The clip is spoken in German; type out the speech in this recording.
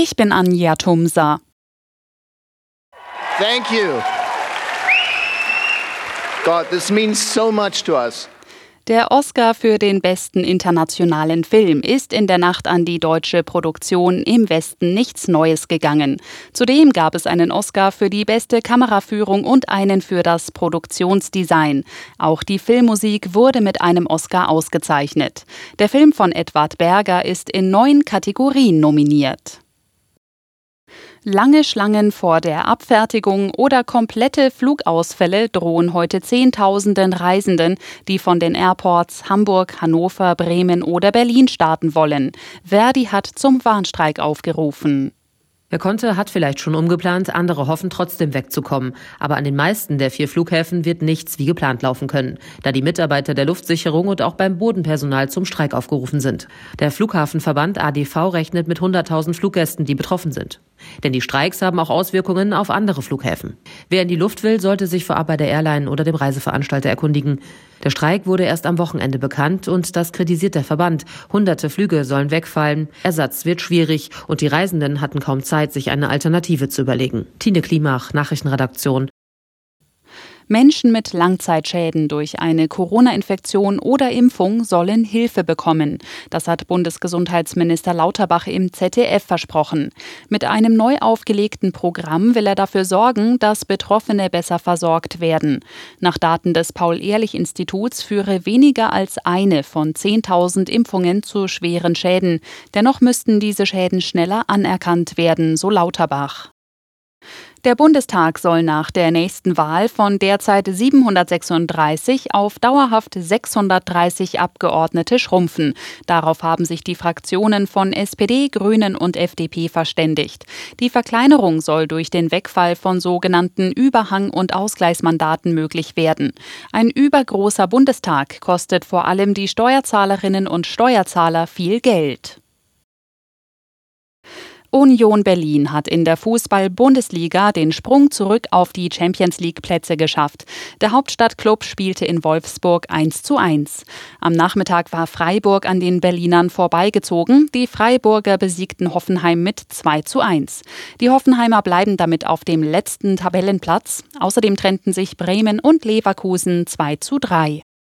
Ich bin Anja Tumsa. Thank you. God, this means so much to us. Der Oscar für den besten internationalen Film ist in der Nacht an die deutsche Produktion im Westen nichts Neues gegangen. Zudem gab es einen Oscar für die beste Kameraführung und einen für das Produktionsdesign. Auch die Filmmusik wurde mit einem Oscar ausgezeichnet. Der Film von Edward Berger ist in neun Kategorien nominiert. Lange Schlangen vor der Abfertigung oder komplette Flugausfälle drohen heute Zehntausenden Reisenden, die von den Airports Hamburg, Hannover, Bremen oder Berlin starten wollen. Verdi hat zum Warnstreik aufgerufen. Wer konnte, hat vielleicht schon umgeplant, andere hoffen trotzdem wegzukommen. Aber an den meisten der vier Flughäfen wird nichts wie geplant laufen können, da die Mitarbeiter der Luftsicherung und auch beim Bodenpersonal zum Streik aufgerufen sind. Der Flughafenverband ADV rechnet mit 100.000 Fluggästen, die betroffen sind. Denn die Streiks haben auch Auswirkungen auf andere Flughäfen. Wer in die Luft will, sollte sich vorab bei der Airline oder dem Reiseveranstalter erkundigen. Der Streik wurde erst am Wochenende bekannt und das kritisiert der Verband. Hunderte Flüge sollen wegfallen, Ersatz wird schwierig und die Reisenden hatten kaum Zeit, sich eine Alternative zu überlegen. Tine Klimach, Nachrichtenredaktion, Menschen mit Langzeitschäden durch eine Corona-Infektion oder Impfung sollen Hilfe bekommen. Das hat Bundesgesundheitsminister Lauterbach im ZDF versprochen. Mit einem neu aufgelegten Programm will er dafür sorgen, dass Betroffene besser versorgt werden. Nach Daten des Paul-Ehrlich-Instituts führe weniger als eine von 10.000 Impfungen zu schweren Schäden. Dennoch müssten diese Schäden schneller anerkannt werden, so Lauterbach. Der Bundestag soll nach der nächsten Wahl von derzeit 736 auf dauerhaft 630 Abgeordnete schrumpfen. Darauf haben sich die Fraktionen von SPD, Grünen und FDP verständigt. Die Verkleinerung soll durch den Wegfall von sogenannten Überhang- und Ausgleichsmandaten möglich werden. Ein übergroßer Bundestag kostet vor allem die Steuerzahlerinnen und Steuerzahler viel Geld. Union Berlin hat in der Fußball-Bundesliga den Sprung zurück auf die Champions League-Plätze geschafft. Der Hauptstadtklub spielte in Wolfsburg 1 zu 1. Am Nachmittag war Freiburg an den Berlinern vorbeigezogen. Die Freiburger besiegten Hoffenheim mit 2 zu 1. Die Hoffenheimer bleiben damit auf dem letzten Tabellenplatz. Außerdem trennten sich Bremen und Leverkusen 2 zu 3.